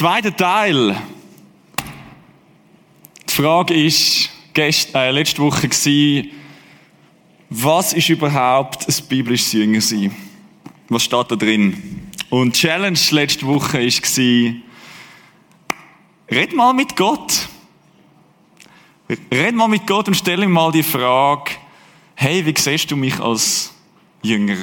Zweiter Teil. Die Frage ist, gest, äh, letzte Woche gewesen, was ist überhaupt ein biblisches Jüngersein? Was steht da drin? Und die Challenge letzte Woche war, red mal mit Gott. Red mal mit Gott und stell ihm mal die Frage, hey, wie siehst du mich als Jünger?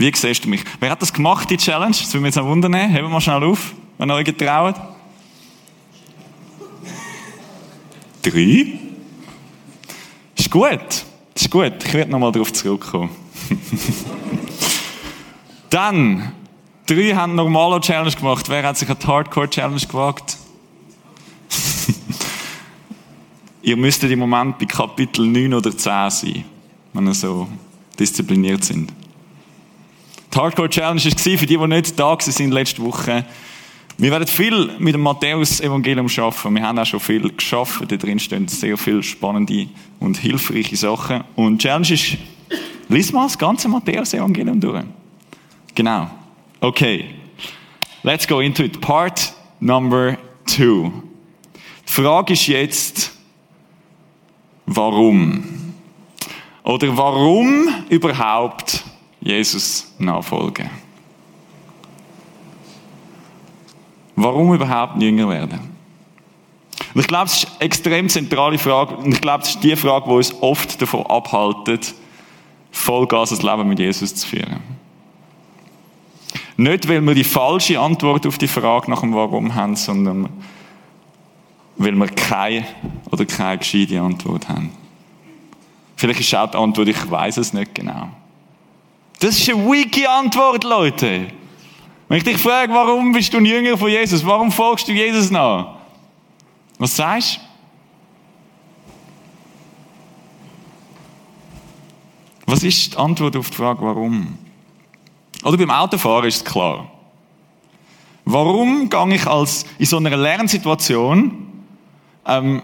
Wie siehst du mich? Wer hat das gemacht, die Challenge? Das würde mich jetzt noch wundern. Heben wir mal schnell auf, wenn ihr euch getraut. Drei? Ist gut. Ist gut. Ich werde nochmal darauf zurückkommen. Dann, drei haben normale Challenge gemacht. Wer hat sich an die Hardcore Challenge gewagt? ihr müsstet im Moment bei Kapitel 9 oder 10 sein, wenn ihr so diszipliniert sind. Die Hardcore Challenge war für die, die nicht da waren letzte Woche. Wir werden viel mit dem Matthäus-Evangelium schaffen. Wir haben auch schon viel geschaffen. Da drin stehen sehr viele spannende und hilfreiche Sachen. Und die Challenge ist, lies mal das ganze Matthäus-Evangelium durch. Genau. Okay. Let's go into it. Part number two. Die Frage ist jetzt, warum? Oder warum überhaupt Jesus nachfolgen? Warum überhaupt Jünger werden? Und ich glaube, es ist eine extrem zentrale Frage. Und ich glaube, es ist die Frage, die uns oft davon abhaltet, Vollgas das Leben mit Jesus zu führen. Nicht, weil wir die falsche Antwort auf die Frage nach dem Warum haben, sondern weil wir keine oder keine gescheite Antwort haben. Vielleicht ist auch die Antwort, ich weiß es nicht genau. Das ist eine wiki Antwort, Leute. Wenn ich dich frage, warum bist du ein Jünger von Jesus? Warum folgst du Jesus nach? Was sagst du? Was ist die Antwort auf die Frage, warum? Oder beim Autofahren ist es klar. Warum gehe ich als in so einer Lernsituation, ähm,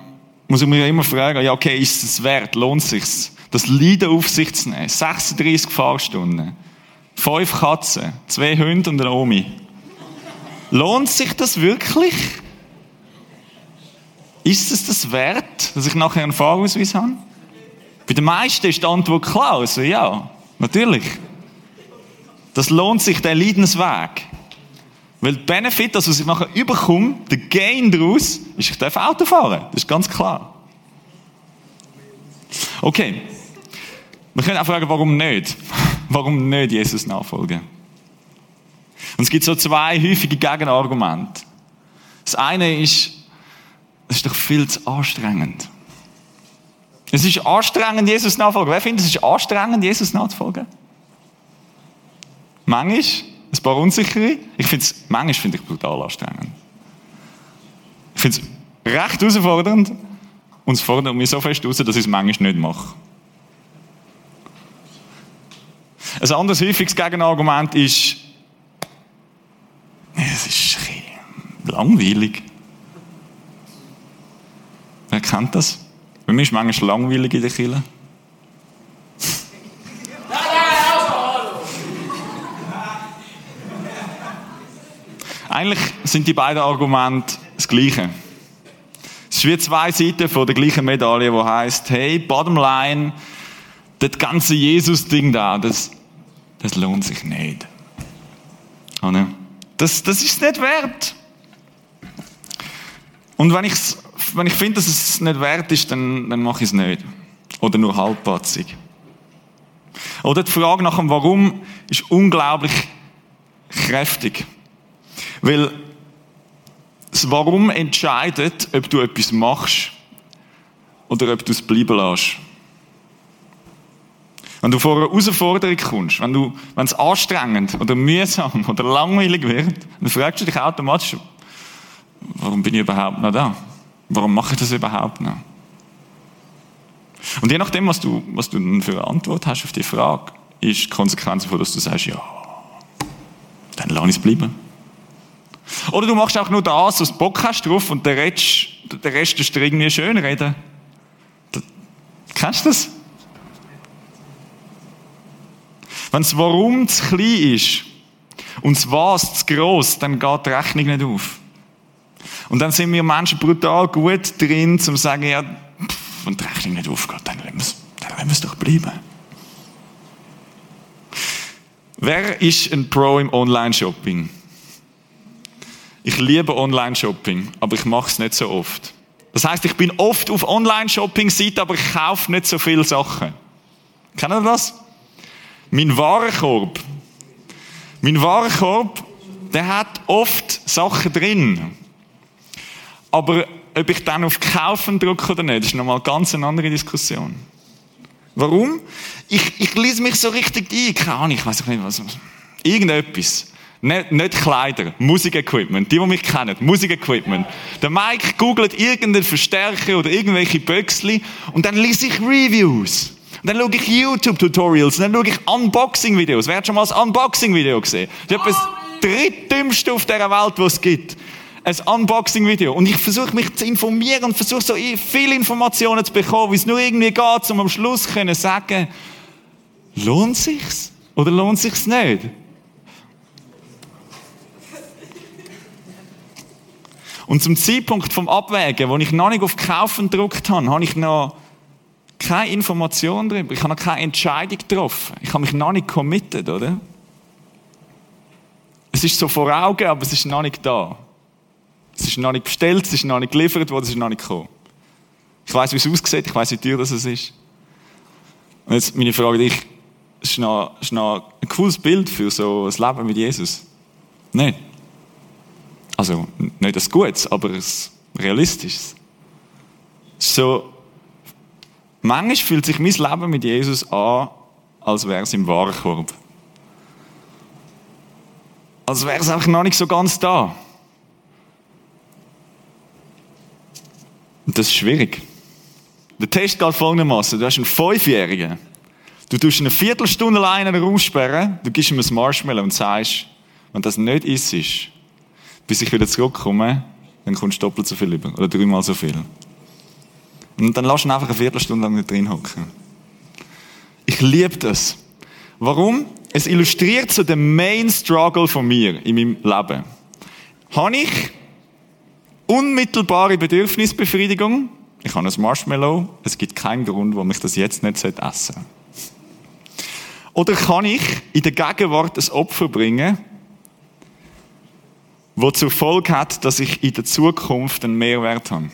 muss ich mir immer fragen, ja, okay, ist es wert? Lohnt es sich, das Leiden auf sich zu nehmen? 36 Fahrstunden, fünf Katzen, zwei Hunde und eine Omi. Lohnt sich das wirklich? Ist es das wert, dass ich nachher einen Fahrausweis habe? Bei den meisten ist die Antwort klar, also ja, natürlich. Das lohnt sich, der Leidensweg. Weil der Benefit, das, was ich nachher überkomme, der Gain daraus, ist, ich darf Auto fahren. Das ist ganz klar. Okay. Wir können auch fragen, warum nicht? Warum nicht Jesus nachfolgen? Und es gibt so zwei häufige Gegenargumente. Das eine ist, es ist doch viel zu anstrengend. Es ist anstrengend, Jesus nachfolgen. Wer findet, es ist anstrengend, Jesus nachzufolgen? Manchmal, ein paar unsichere. Ich finde es, manchmal finde ich brutal anstrengend. Ich finde es recht herausfordernd und es fordert mich so fest raus, dass ich es manchmal nicht mache. Ein anderes häufiges Gegenargument ist, es ist langweilig. Wer kennt das? Bei mir ist manchmal langweilig in der Kirche. Eigentlich sind die beiden Argumente das Gleiche. Es ist wie zwei Seiten von der gleichen Medaille, wo heißt, hey, bottom line, das ganze Jesus-Ding da, das, das lohnt sich nicht. Das, das ist nicht wert. Und wenn, ich's, wenn ich finde, dass es nicht wert ist, dann, dann mache ich es nicht. Oder nur halbpatzig. Oder die Frage nach dem Warum ist unglaublich kräftig. Weil das Warum entscheidet, ob du etwas machst oder ob du es bleiben lässt. Wenn du vor eine Herausforderung kommst, wenn, du, wenn es anstrengend oder mühsam oder langweilig wird, dann fragst du dich automatisch, warum bin ich überhaupt noch da? Warum mache ich das überhaupt noch? Und je nachdem, was du, was du für eine Antwort hast auf die Frage, ist die Konsequenz davon, dass du sagst, ja, dann lass es bleiben. Oder du machst auch nur das, was du Bock hast drauf und der Rest, der Rest ist dir irgendwie schön reden. Kennst du das? Wenn das Warum zu klein ist und das Was zu gross, dann geht die Rechnung nicht auf. Und dann sind wir Menschen brutal gut drin, zu sagen, ja, wenn die Rechnung nicht aufgeht, dann lassen wir es, es doch bleiben. Wer ist ein Pro im Online-Shopping? Ich liebe Online-Shopping, aber ich mache es nicht so oft. Das heißt, ich bin oft auf Online-Shopping-Seiten, aber ich kaufe nicht so viele Sachen. Kennen Sie das? Mein Warenkorb. Mein Warenkorb, der hat oft Sachen drin. Aber ob ich dann auf Kaufen drücke oder nicht, ist nochmal ganz eine andere Diskussion. Warum? Ich, ich lese mich so richtig ein. Keine Ahnung, ich weiß nicht was. Irgendetwas. Nicht, nicht Kleider, Musikequipment. Die, die mich kennen, Musikequipment. Der Mike googelt irgendeinen Verstärker oder irgendwelche Böxli und dann lese ich Reviews. Dann schaue ich YouTube-Tutorials, dann schaue ich Unboxing-Videos. Wer hat schon mal ein Unboxing-Video gesehen? Das ist etwas drittdümmste auf dieser Welt, was es gibt. Ein Unboxing-Video. Und ich versuche mich zu informieren und versuche so viele Informationen zu bekommen, wie es nur irgendwie geht, um am Schluss können sagen, lohnt sich's? Oder lohnt sich's nicht? Und zum Zeitpunkt vom Abwägen, wo ich noch nicht auf Kaufen gedruckt habe, habe ich noch keine Information darüber. Ich habe noch keine Entscheidung getroffen. Ich habe mich noch nicht committed, oder? Es ist so vor Augen, aber es ist noch nicht da. Es ist noch nicht bestellt, es ist noch nicht geliefert worden, es ist noch nicht gekommen. Ich weiß, wie es aussieht, ich weiß, wie teuer das ist. Und jetzt meine Frage dich, ist noch, ist noch ein cooles Bild für so ein Leben mit Jesus? Nicht? Also, nicht das Gutes, aber ein realistisches. So, manchmal fühlt sich mein Leben mit Jesus an, als wäre es im Warenkorb. Als wäre es einfach noch nicht so ganz da. Und das ist schwierig. Der Test geht folgendermaßen. Du hast einen Fünfjährigen. Du tust eine Viertelstunde alleine in den du gibst ihm ein Marshmallow und sagst, wenn das nicht ist, bis ich wieder zurückkomme, dann kommst du doppelt so viel über. Oder dreimal so viel. Und dann lass ihn einfach eine Viertelstunde lang nicht drin hocken. Ich liebe das. Warum? Es illustriert so den Main Struggle von mir in meinem Leben. Habe ich unmittelbare Bedürfnisbefriedigung? Ich habe ein Marshmallow. Es gibt keinen Grund, warum ich das jetzt nicht essen sollte. Oder kann ich in der Gegenwart ein Opfer bringen, wo zur Folge hat, dass ich in der Zukunft einen Mehrwert habe.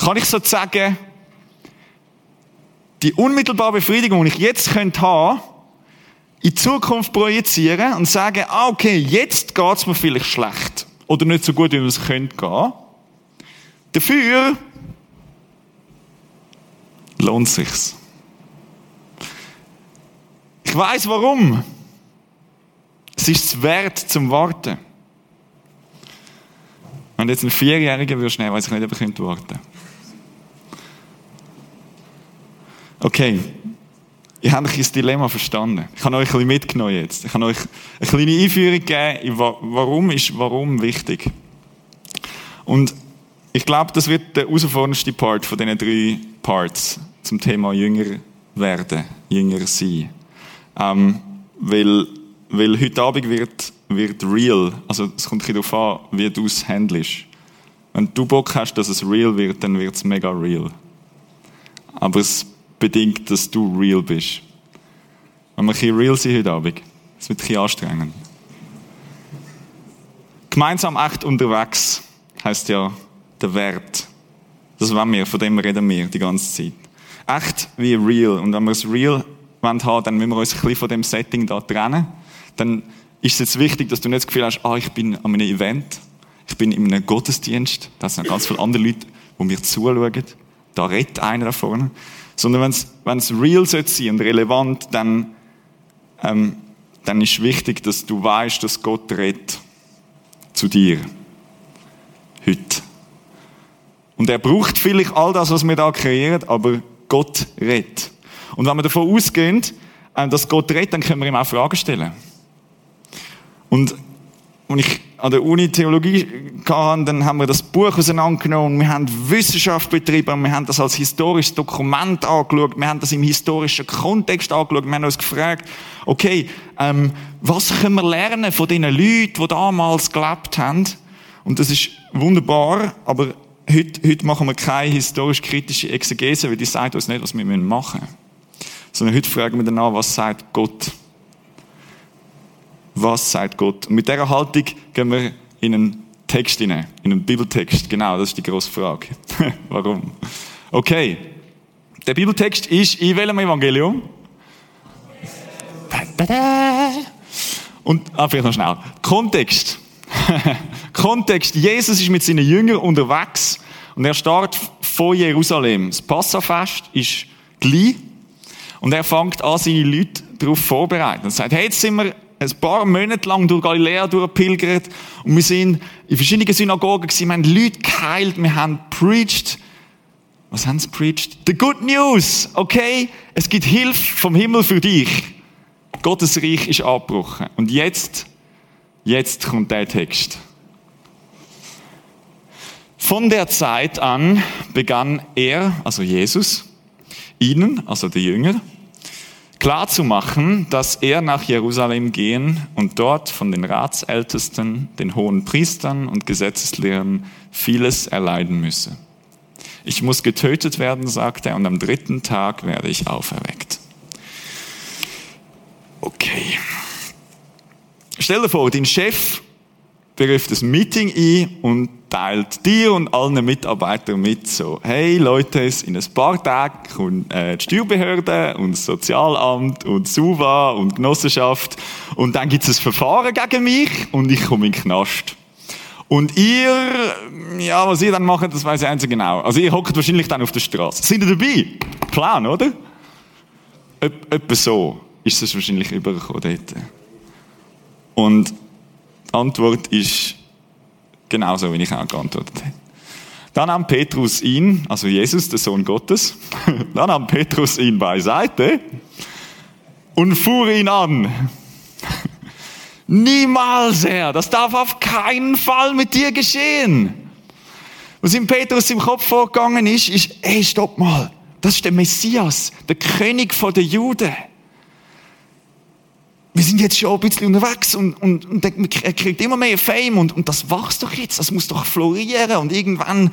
Kann ich sozusagen die unmittelbare Befriedigung, die ich jetzt könnte haben, in Zukunft projizieren und sagen, ah, okay, jetzt geht's mir vielleicht schlecht. Oder nicht so gut, wie es könnte gehen. Dafür lohnt sich's. Ich weiß warum. Es ist es wert zum Warten. Wenn jetzt ein Vierjähriger würde weiß ich nicht, ob ich warten Okay. Ich habe euch das Dilemma verstanden. Ich habe euch ein bisschen mitgenommen jetzt. Ich habe euch eine kleine Einführung gegeben, warum ist warum wichtig. Und ich glaube, das wird der herausforderndste Part von diesen drei Parts zum Thema Jünger werden, Jünger sein. Ähm, weil, weil heute Abend wird wird real. Also es kommt ein darauf an, wie du es handelst. Wenn du Bock hast, dass es real wird, dann wird es mega real. Aber es bedingt, dass du real bist. Wenn wir ein bisschen real sind heute Abend, es wird ein bisschen anstrengend. Gemeinsam echt unterwegs heißt ja der Wert. Das wollen wir, von dem reden wir die ganze Zeit. Echt wie real. Und wenn wir es real haben wollen, dann müssen wir uns ein bisschen von dem Setting da trennen. Dann ist es jetzt wichtig, dass du nicht das Gefühl hast, ah, ich bin an einem Event, ich bin in einem Gottesdienst, da sind ganz viele andere Leute, die mir zuschauen, da redet einer da vorne. Sondern wenn es real sein soll und relevant, dann, ähm, dann ist wichtig, dass du weißt, dass Gott redet zu dir. Heute. Und er braucht vielleicht all das, was wir da kreieren, aber Gott redet. Und wenn wir davon ausgehen, ähm, dass Gott redet, dann können wir ihm auch Fragen stellen. Und, und ich an der Uni Theologie hatten, dann haben wir das Buch auseinandergenommen, wir haben Wissenschaft betrieben, wir haben das als historisches Dokument angeschaut, wir haben das im historischen Kontext angeschaut, wir haben uns gefragt, okay, ähm, was können wir lernen von den Leuten, die damals gelebt haben? Und das ist wunderbar, aber heute, heute machen wir keine historisch-kritische Exegese, weil die sagt uns nicht, was wir machen müssen. Sondern heute fragen wir danach, was sagt Gott? Was sagt Gott? Und mit dieser Haltung gehen wir in einen Text hinein, in einen Bibeltext. Genau, das ist die grosse Frage. Warum? Okay. Der Bibeltext ist in welchem Evangelium? Und, ah, vielleicht noch schnell. Kontext. Kontext. Jesus ist mit seinen Jüngern unterwegs und er startet von Jerusalem. Das Passafest ist gleich und er fängt an, seine Leute darauf vorzubereiten. Er sagt, hey, jetzt sind wir ein paar Monate lang durch Galiläa durchgepilgert und wir sind in verschiedenen Synagogen gewesen, wir haben Leute geheilt, wir haben preached. Was haben sie preached? The good news, okay? Es gibt Hilfe vom Himmel für dich. Gottes Reich ist abgebrochen. Und jetzt, jetzt kommt der Text. Von der Zeit an begann er, also Jesus, ihnen, also die Jünger, klar zu machen, dass er nach Jerusalem gehen und dort von den Ratsältesten, den hohen Priestern und Gesetzeslehrern vieles erleiden müsse. Ich muss getötet werden, sagt er, und am dritten Tag werde ich auferweckt. Okay. Stell dir vor, dein Chef beruft das Meeting ein und teilt dir und allen Mitarbeitern mit, so, hey Leute, in ein paar Tagen kommt äh, die Steuerbehörde und das Sozialamt und SUVA und Genossenschaft und dann gibt es ein Verfahren gegen mich und ich komme in den Knast. Und ihr, ja, was ihr dann macht, das weiß ich einzig genau. Also ihr hockt wahrscheinlich dann auf der Straße. Sind ihr dabei? Plan, oder? Etwa so ist es wahrscheinlich übergekommen dort. Und die Antwort ist genauso, wie ich auch geantwortet habe. Dann nahm Petrus ihn, also Jesus, der Sohn Gottes, dann nahm Petrus ihn beiseite und fuhr ihn an. Niemals, Herr, das darf auf keinen Fall mit dir geschehen. Was in Petrus im Kopf vorgegangen ist, ist, ey, stopp mal, das ist der Messias, der König der Juden wir sind jetzt schon ein bisschen unterwegs und, und, und er kriegt immer mehr Fame und, und das wächst doch jetzt, das muss doch florieren und irgendwann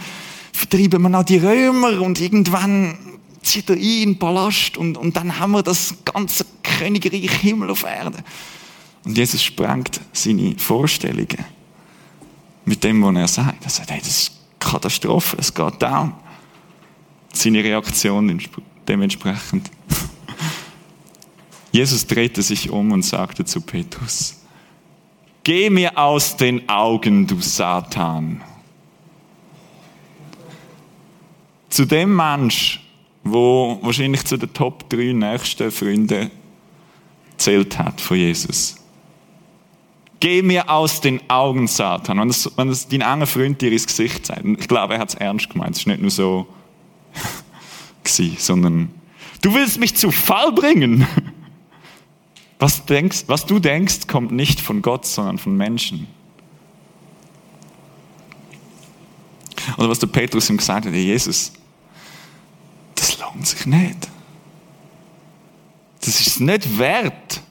vertreiben wir noch die Römer und irgendwann zieht er ein in Palast und, und dann haben wir das ganze Königreich Himmel auf Erde. Und Jesus sprengt seine Vorstellungen mit dem, was er sagt. Er sagt, hey, das ist Katastrophe, es geht down. Seine Reaktion dementsprechend. Jesus drehte sich um und sagte zu Petrus, Geh mir aus den Augen, du Satan. Zu dem Mensch, wo wahrscheinlich zu den Top 3 nächsten Freunden zählt hat von Jesus. Geh mir aus den Augen, Satan. Wenn das, wenn das dein enger Freund dir ins Gesicht sagt, ich glaube, er hat es ernst gemeint, es ist nicht nur so sondern du willst mich zu Fall bringen. Was, denkst, was du denkst, kommt nicht von Gott, sondern von Menschen. Oder was der Petrus ihm gesagt hat, Jesus, das lohnt sich nicht. Das ist nicht wert.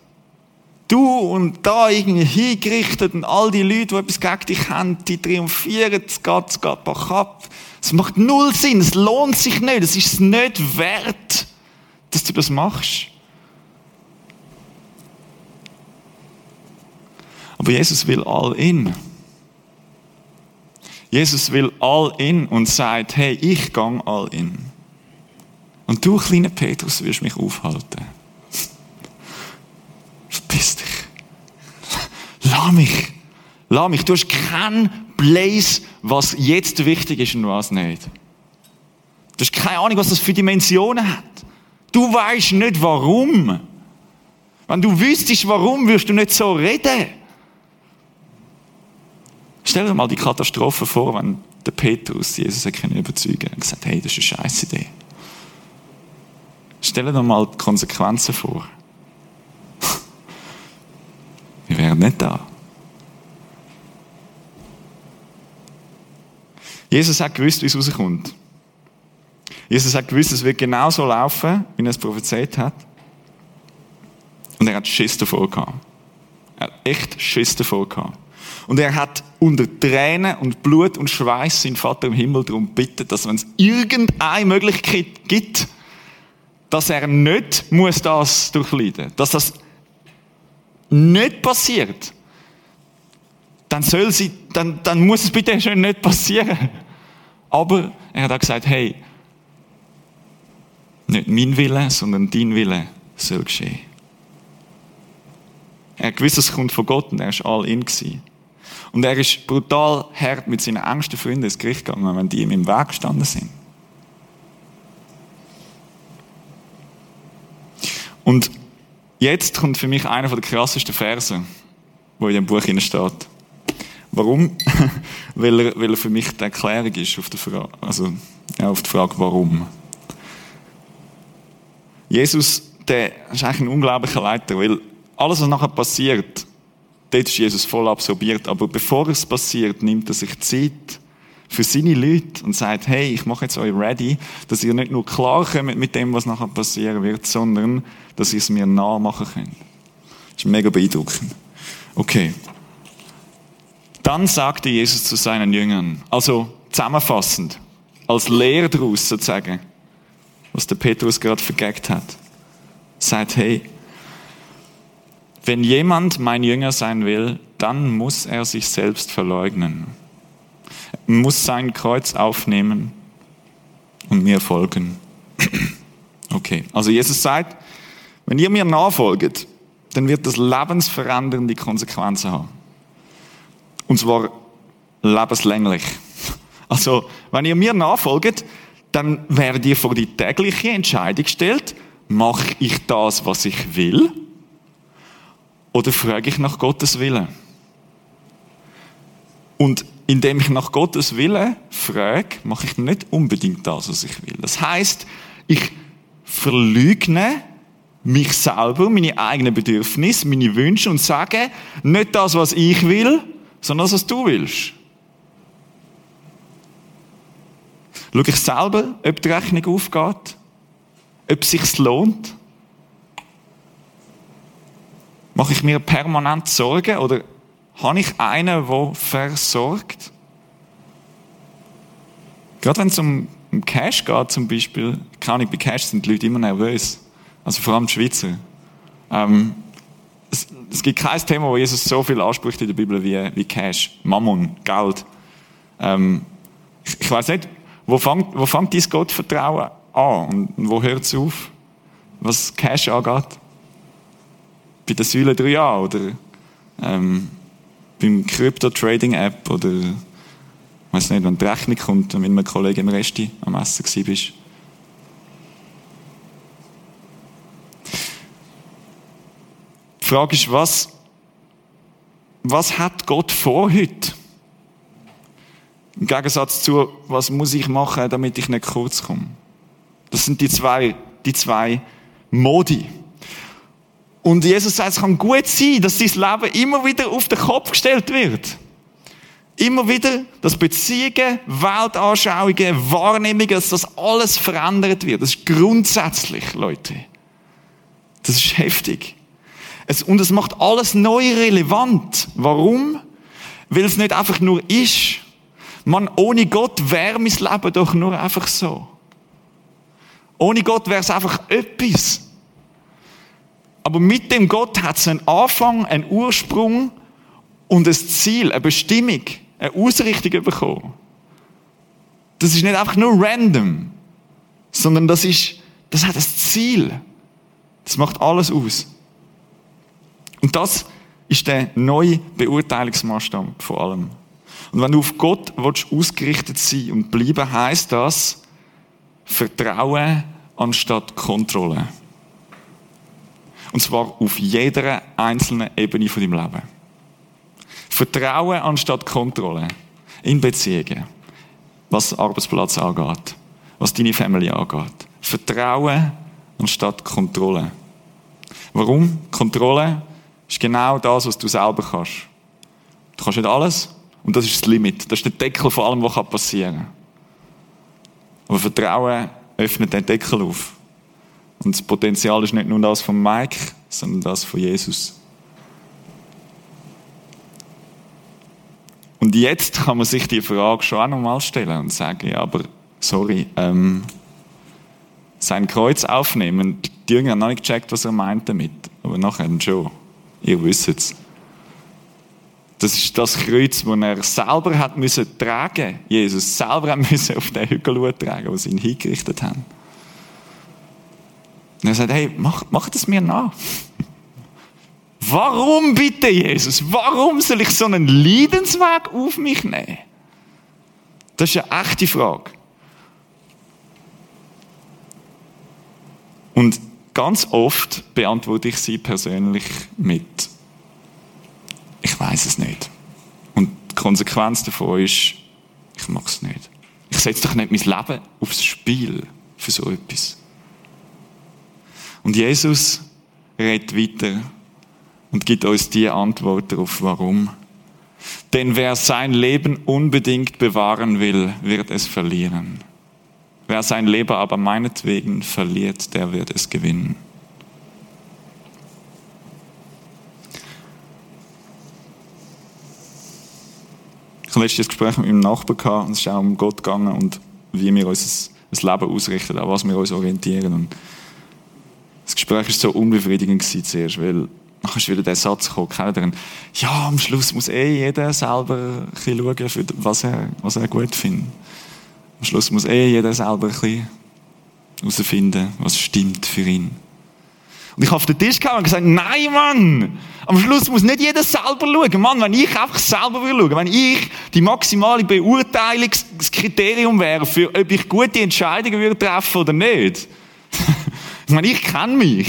Du und da irgendwie hingerichtet und all die Leute, die etwas gegen dich haben, die triumphieren, es geht, es geht ab. Es macht null Sinn, es lohnt sich nicht, es ist nicht wert, dass du das machst. Aber Jesus will all in. Jesus will all in und sagt, hey, ich gang all in. Und du, kleiner Petrus, wirst mich aufhalten. Verpiss dich. Lass mich. Lass mich. Du hast keinen Blaze, was jetzt wichtig ist und was nicht. Du hast keine Ahnung, was das für Dimensionen hat. Du weißt nicht warum. Wenn du wüsstest, warum, wirst du nicht so reden. Stell dir mal die Katastrophe vor, wenn der Petrus Jesus überzeugen konnte und gesagt hey, das ist eine scheiß Idee. Stell dir mal die Konsequenzen vor. Wir wären nicht da. Jesus hat gewusst, wie es rauskommt. Jesus hat gewusst, es wird genauso laufen, wie er es prophezeit hat. Und er hat Schiss davor gehabt. Er hat echt Schiss davor gehabt. Und er hat unter Tränen und Blut und Schweiß seinen Vater im Himmel darum bittet, dass wenn es irgendeine Möglichkeit gibt, dass er nicht muss das durchleiden, dass das nicht passiert, dann soll sie, dann, dann muss es bitte schön nicht passieren. Aber er hat auch gesagt, hey, nicht mein Wille, sondern dein Wille soll geschehen. Er hat gewusst, es kommt von Gott und er war all in. Gewesen. Und er ist brutal hart mit seinen engsten Freunden ins Gericht gegangen, wenn die ihm im Weg gestanden sind. Und jetzt kommt für mich einer der krassesten Verse, wo in dem Buch steht. Warum? weil, er, weil er für mich die Erklärung ist auf Frage, also, ja, auf die Frage, warum. Jesus, der ist eigentlich ein unglaublicher Leiter, weil alles, was nachher passiert, dort ist Jesus voll absorbiert. Aber bevor es passiert, nimmt er sich Zeit für seine Leute und sagt, hey, ich mache jetzt euch ready, dass ihr nicht nur klar kommt mit dem, was nachher passieren wird, sondern dass ihr es mir nachmachen könnt. Das ist mega beeindruckend. Okay. Dann sagte Jesus zu seinen Jüngern, also zusammenfassend, als Lehrer daraus sozusagen, was der Petrus gerade vergeckt hat, sagt, hey, wenn jemand mein Jünger sein will, dann muss er sich selbst verleugnen, er muss sein Kreuz aufnehmen und mir folgen. Okay, also Jesus sagt, wenn ihr mir nachfolgt, dann wird das lebensverändernde Konsequenzen haben. Und zwar lebenslänglich. Also, wenn ihr mir nachfolgt, dann werdet ihr vor die tägliche Entscheidung gestellt, mache ich das, was ich will? Oder frage ich nach Gottes Willen? Und indem ich nach Gottes Willen frage, mache ich nicht unbedingt das, was ich will. Das heißt, ich verleugne mich selber, meine eigenen Bedürfnisse, meine Wünsche und sage nicht das, was ich will, sondern das, was du willst. Schau ich selber, ob die Rechnung aufgeht, ob es sich lohnt. Mache ich mir permanent Sorgen oder habe ich einen, der versorgt? Gerade wenn es um, Cash geht zum Beispiel, keine Ahnung, bei Cash sind die Leute immer nervös. Also vor allem die Schweizer. Ähm, es, es, gibt kein Thema, wo Jesus so viel anspricht in der Bibel wie, wie Cash, Mammon, Geld. Ähm, ich, ich weiß nicht, wo fängt, wo fängt dieses Gottvertrauen an und wo hört es auf, was Cash angeht? Bei der Säule 3a oder ähm, beim Crypto-Trading-App oder ich weiß nicht, wenn die Rechnung kommt und mit einem Kollegen im Resti am Essen bist. Die Frage ist, was, was hat Gott vor heute? Im Gegensatz zu, was muss ich machen, damit ich nicht kurz komme? Das sind die zwei, die zwei Modi. Und Jesus sagt, es kann gut sein, dass dein Leben immer wieder auf den Kopf gestellt wird. Immer wieder, dass Beziehungen, Weltanschauungen, Wahrnehmungen, dass das alles verändert wird. Das ist grundsätzlich, Leute. Das ist heftig. Es, und es macht alles neu relevant. Warum? Weil es nicht einfach nur ist. Man, ohne Gott wäre mein Leben doch nur einfach so. Ohne Gott wäre es einfach etwas. Aber mit dem Gott hat es einen Anfang, einen Ursprung und ein Ziel, eine Bestimmung, eine Ausrichtung bekommen. Das ist nicht einfach nur random, sondern das ist, das hat ein Ziel. Das macht alles aus. Und das ist der neue Beurteilungsmaßstab vor allem. Und wenn du auf Gott willst, ausgerichtet sein und bleiben, heißt das Vertrauen anstatt Kontrolle. Und zwar auf jeder einzelnen Ebene von deinem Leben. Vertrauen anstatt Kontrolle. In Beziehungen. Was Arbeitsplatz angeht. Was deine Familie angeht. Vertrauen anstatt Kontrolle. Warum? Kontrolle ist genau das, was du selber kannst. Du kannst nicht alles, Und das ist das Limit. Das ist der Deckel von allem, was passieren kann. Aber Vertrauen öffnet den Deckel auf. Und das Potenzial ist nicht nur das von Mike, sondern das von Jesus. Und jetzt kann man sich die Frage schon auch nochmal stellen und sagen, ja, aber sorry, ähm, sein Kreuz aufnehmen, die Jünger haben noch nicht gecheckt, was er meint damit, aber nachher schon. Ihr wisst es. Das ist das Kreuz, das er selber hat müssen tragen. Jesus selber hat müssen auf den Hügel tragen, sie ihn hingerichtet haben. Und er sagt, hey, mach, mach das mir nach. Warum bitte, Jesus? Warum soll ich so einen Leidensweg auf mich nehmen? Das ist eine echte Frage. Und ganz oft beantworte ich sie persönlich mit, ich weiß es nicht. Und die Konsequenz davon ist, ich mag es nicht. Ich setze doch nicht mein Leben aufs Spiel für so etwas. Und Jesus redet weiter und gibt uns die Antwort darauf, warum. Denn wer sein Leben unbedingt bewahren will, wird es verlieren. Wer sein Leben aber meinetwegen verliert, der wird es gewinnen. Ich habe letztes Gespräch mit meinem Nachbarn gehabt, und es ist auch um Gott gegangen und wie wir unser Leben ausrichten, an was wir uns orientieren. Und das Gespräch war so unbefriedigend zuerst, weil nachher ist wieder der Satz gekommen, kennt ihr Ja, am Schluss muss eh jeder selber ein schauen, was er, was er gut findet. Am Schluss muss eh jeder selber ein bisschen herausfinden, was stimmt für ihn. Und ich habe auf den Tisch gehauen und gesagt, nein, Mann! Am Schluss muss nicht jeder selber schauen. Mann, wenn ich einfach selber will schauen, wenn ich die maximale Beurteilungskriterium wäre, für ob ich gute Entscheidungen würde oder nicht. Ich meine, ich kenne mich.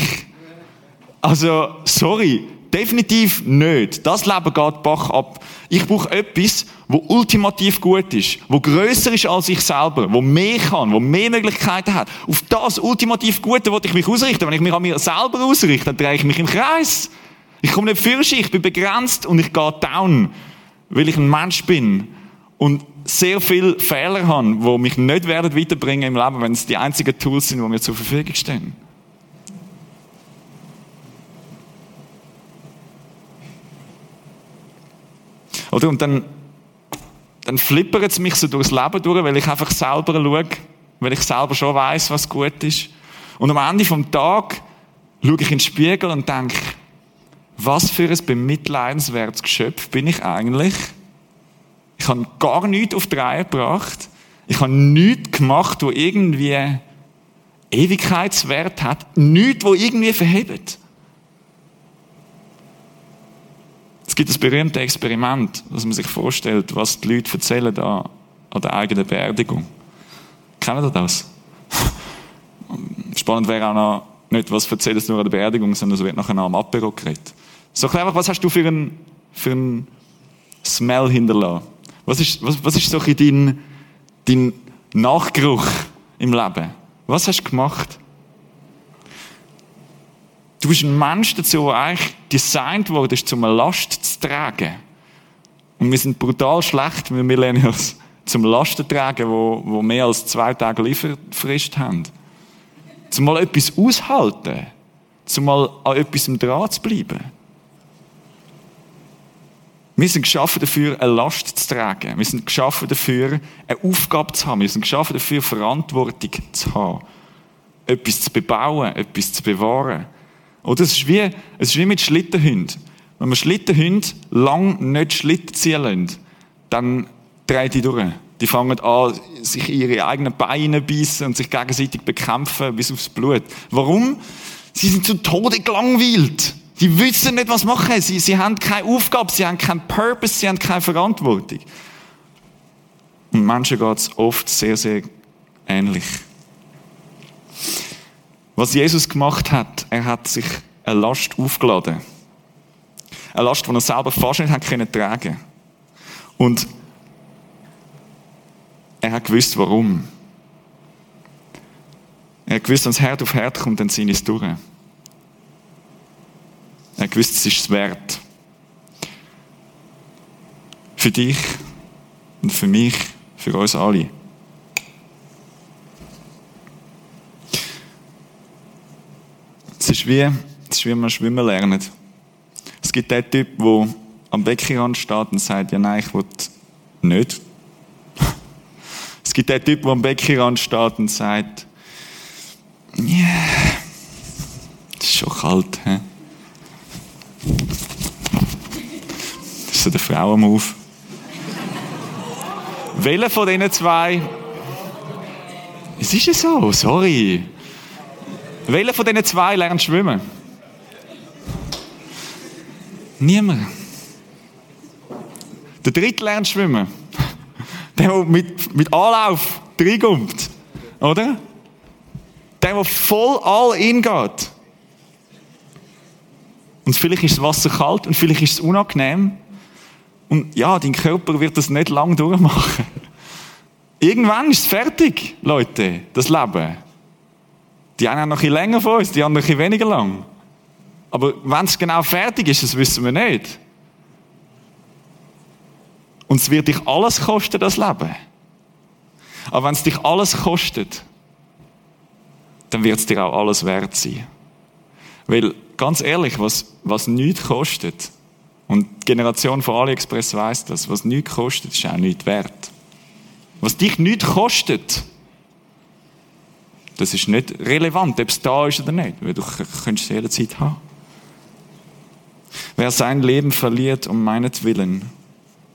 Also, sorry, definitiv nicht. Das Leben geht Bach ab. Ich brauche etwas, wo ultimativ gut ist, wo größer ist als ich selber, wo mehr kann, wo mehr Möglichkeiten hat. Auf das ultimativ Gute wollte ich mich ausrichten. Wenn ich mich an mir selber ausrichte, dann drehe ich mich im Kreis. Ich komme nicht für ich bin begrenzt und ich gehe down, weil ich ein Mensch bin und sehr viele Fehler habe, die mich nicht werden weiterbringen im Leben, wenn es die einzigen Tools sind, die mir zur Verfügung stehen. Oder? Und dann, dann flippert es mich so durchs Leben durch, weil ich einfach selber schaue, weil ich selber schon weiß, was gut ist. Und am Ende vom Tag schaue ich in den Spiegel und denke, was für ein bemitleidenswertes Geschöpf bin ich eigentlich? Ich habe gar nichts auf die Reihe gebracht. Ich habe nichts gemacht, wo irgendwie Ewigkeitswert hat. Nichts, wo irgendwie verhebt. Es gibt das berühmte Experiment, dass man sich vorstellt, was die Leute erzählen da an der eigenen Beerdigung. Kennen Sie das? Spannend wäre auch noch, nicht was erzählen sie nur an der Beerdigung, sondern es wird nachher noch am Apero geredet. So einfach, was hast du für einen, für einen Smell hinterlassen? Was ist, was, was ist so dein, dein Nachgeruch im Leben? Was hast du gemacht? Du bist ein Mensch dazu, der eigentlich designt wurde, um eine Last zu tragen. Und wir sind brutal schlecht, wir Millennials, zum Lasten tragen, wo, wo mehr als zwei Tage Lieferfrist haben. Zum mal etwas aushalten. Zum mal an etwas dran zu bleiben. Wir sind geschaffen dafür, eine Last zu tragen. Wir sind geschaffen dafür, eine Aufgabe zu haben. Wir sind geschaffen dafür, Verantwortung zu haben. Etwas zu bebauen, etwas zu bewahren. Oder es ist wie, es ist wie mit Schlittenhunden. Wenn man Schlittenhunde lang nicht Schlitten ziehen lässt, dann drehen die durch. Die fangen an, sich ihre eigenen Beine beißen und sich gegenseitig bekämpfen bis aufs Blut. Warum? Sie sind zu Tode gelangweilt. Die wissen nicht, was machen. Sie, sie haben keine Aufgabe, sie haben keinen Purpose, sie haben keine Verantwortung. Und Menschen geht es oft sehr, sehr ähnlich. Was Jesus gemacht hat, er hat sich eine Last aufgeladen. Eine Last, die er selber fast nicht tragen konnte. Und er hat gewusst, warum. Er hat gewusst, wenn es Herd auf Herd kommt, dann ich es durch. Er hat gewusst, es ist es wert. Für dich und für mich, für uns alle. Es ist wie, man schwimmen lernt. Es gibt den Typ, der am Beckenrand steht und sagt, ja nein, ich will nicht. Es gibt den Typ, der am Beckenrand steht und sagt, ja, yeah, ist schon kalt. He? Das ist so der Frauenmove. Welcher von diesen zwei? Es ist ja so, sorry. Welcher von diesen zwei lernt schwimmen? Niemand. Der dritte lernt schwimmen. Der, der mit, mit Anlauf reinkommt. Oder? Der, der voll all in geht. Und vielleicht ist das Wasser kalt und vielleicht ist es unangenehm. Und ja, dein Körper wird das nicht lang durchmachen. Irgendwann ist es fertig, Leute, das Leben. Die einen haben noch ein bisschen länger vor uns, die anderen ein bisschen weniger lang. Aber wenn es genau fertig ist, das wissen wir nicht. Und es wird dich alles kosten, das Leben. Aber wenn es dich alles kostet, dann wird es dir auch alles wert sein. Weil, ganz ehrlich, was, was nichts kostet, und die Generation von AliExpress weiss das, was nichts kostet, ist auch nichts wert. Was dich nichts kostet, das ist nicht relevant, ob es da ist oder nicht, weil du könntest es jederzeit haben. Wer sein Leben verliert um meinetwillen,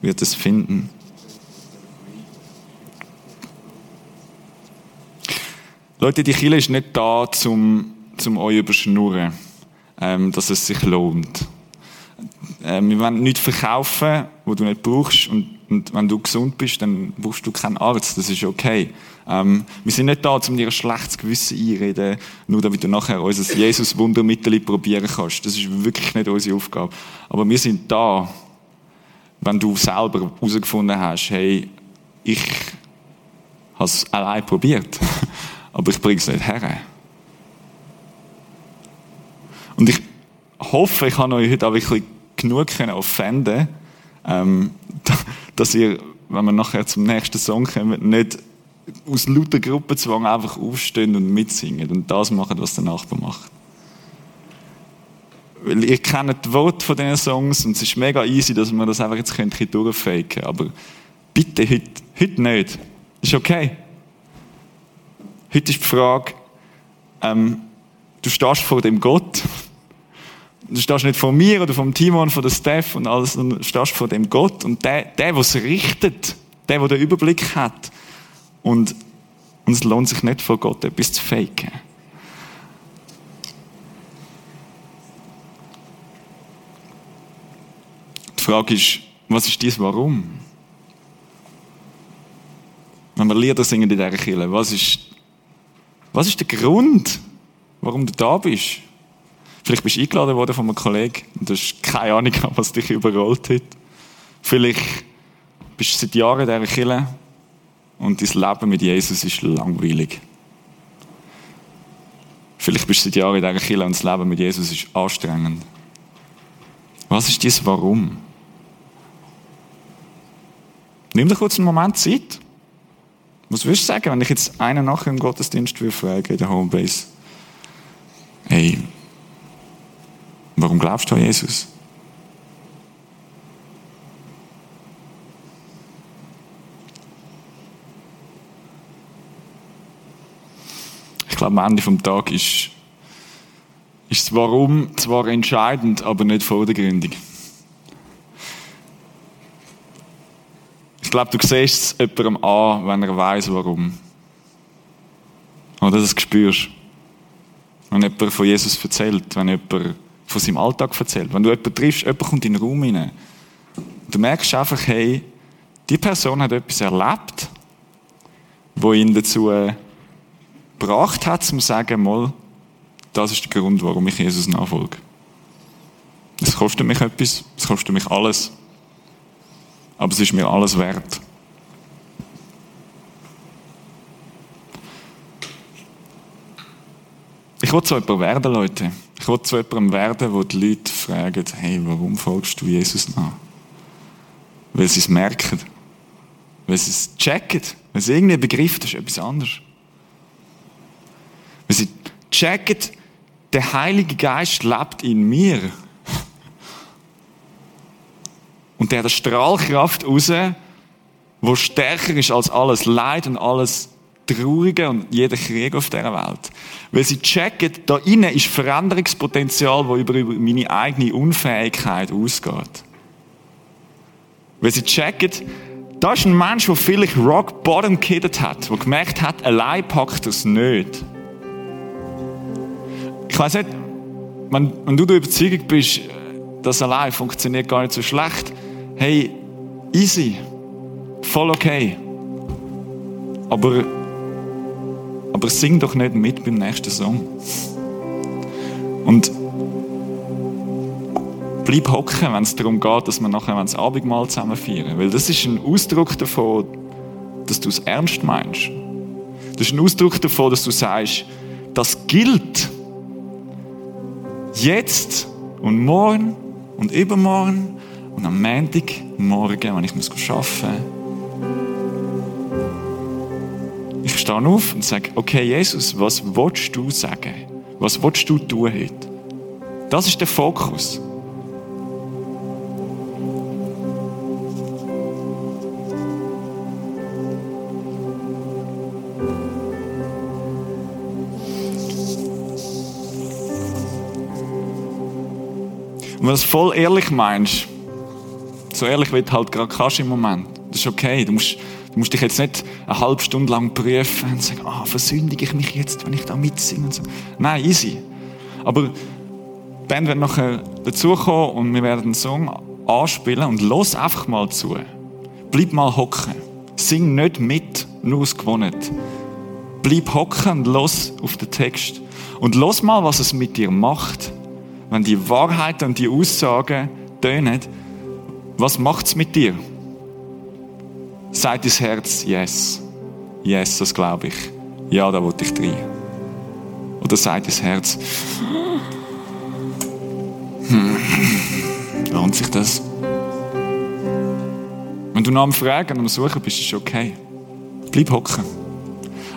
wird es finden. Leute, die Kille ist nicht da, zum, zum euch überschnurren, ähm, dass es sich lohnt. Ähm, wir wollen nichts verkaufen, wo du nicht brauchst. Und, und, wenn du gesund bist, dann brauchst du keinen Arzt. Das ist okay. Ähm, wir sind nicht da, um dir ein schlechtes Gewissen einreden, nur damit du nachher unser Jesus-Wundermittel probieren kannst. Das ist wirklich nicht unsere Aufgabe. Aber wir sind da, wenn du selber herausgefunden hast, hey, ich habe es allein probiert, aber ich bringe es nicht her. Und ich hoffe, ich habe euch heute auch wirklich genug können offenden ähm, dass ihr, wenn wir nachher zum nächsten Song kommen, nicht aus lauter Gruppenzwang einfach aufstehen und mitsingen und das machen, was der Nachbar macht. Weil ihr kennt die Worte von diesen Songs und es ist mega easy, dass man das einfach jetzt durchfaken könnte. Aber bitte heute, heute nicht. Ist okay. Heute ist die Frage, ähm, du stehst vor dem Gott, Du stehst nicht vor mir oder vom Timon, von der Steph und alles, sondern du stehst vor dem Gott und der, der, der es richtet, der, der den Überblick hat. Und, und es lohnt sich nicht vor Gott etwas zu faken. Die Frage ist, was ist dies Warum? Wenn wir Lieder singen in dieser Kirche, was ist, was ist der Grund, warum du da bist? Vielleicht bist du eingeladen worden von einem Kollegen und du hast keine Ahnung, was dich überrollt hat. Vielleicht bist du seit Jahren in dieser Kirche und dein Leben mit Jesus ist langweilig. Vielleicht bist du seit Jahren in dieser Kirche und das Leben mit Jesus ist anstrengend. Was ist dies Warum? Nimm dir kurz einen Moment Zeit. Was würdest du sagen, wenn ich jetzt einen nachher im Gottesdienst frage in der Homebase? Hey, Warum glaubst du an Jesus? Ich glaube, am Ende des Tages ist, ist das Warum zwar entscheidend, aber nicht vordergründig. Ich glaube, du siehst es jemandem an, wenn er weiß, warum. Oder das spürst. Wenn jemand von Jesus erzählt, wenn jemand von seinem Alltag erzählt. Wenn du jemanden triffst, jemand kommt in den Raum hinein. Du merkst einfach, hey, die Person hat etwas erlebt, wo ihn dazu äh, gebracht hat, zum zu sagen, mal, das ist der Grund, warum ich Jesus nachfolge. Es kostet mich etwas, es kostet mich alles. Aber es ist mir alles wert. Ich will so jemand werden, Leute. Ich will zu jemandem werden, wo die Leute fragen, hey, warum folgst du Jesus nach? Weil sie es merken. Weil sie es checken. Weil sie irgendwie begriffen, das ist etwas anderes. Weil sie checken, der Heilige Geist lebt in mir. Und der hat eine Strahlkraft raus, wo stärker ist als alles Leid und alles Traurige und jeder Krieg auf dieser Welt. Weil sie checken, da innen ist Veränderungspotenzial, das über meine eigene Unfähigkeit ausgeht. Weil sie checken, da ist ein Mensch, der vielleicht Rock Bottom gekiddet hat, der gemerkt hat, allein packt es nicht. Ich weiß nicht, wenn, wenn du der Überzeugung bist, das allein funktioniert gar nicht so schlecht, hey, easy, voll okay. Aber aber sing doch nicht mit beim nächsten Song. Und bleib hocken, wenn es darum geht, dass wir nachher das Abendmahl zusammen feiern. Weil das ist ein Ausdruck davon, dass du es ernst meinst. Das ist ein Ausdruck davon, dass du sagst, das gilt. Jetzt und morgen und übermorgen und am Montagmorgen, wenn ich arbeiten muss stehe auf und sage, okay, Jesus, was willst du sagen? Was willst du tun heute? Das ist der Fokus. Und wenn du es voll ehrlich meinst, so ehrlich wie du halt gerade kannst im Moment, das ist okay. Du musst Du musst dich jetzt nicht eine halbe Stunde lang prüfen und sagen, ah, versündige ich mich jetzt, wenn ich da mitsinge und so. Nein, easy. Aber die Band wird nachher dazukommen und wir werden einen Song anspielen und los einfach mal zu. Bleib mal hocken. Sing nicht mit, nur aus Gewohnheit. Bleib hocken und los auf den Text. Und los mal, was es mit dir macht. Wenn die Wahrheiten und die Aussagen tönen, was macht es mit dir? Sagt dein Herz, yes. Yes, das glaube ich. Ja, da wollte ich drin. Oder sagt dein Herz, hm, lohnt sich das? Wenn du nach dem Fragen und am Suchen bist, ist es okay. Bleib hocken.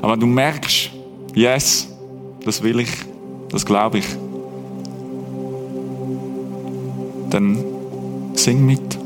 Aber wenn du merkst, yes, das will ich, das glaube ich, dann sing mit.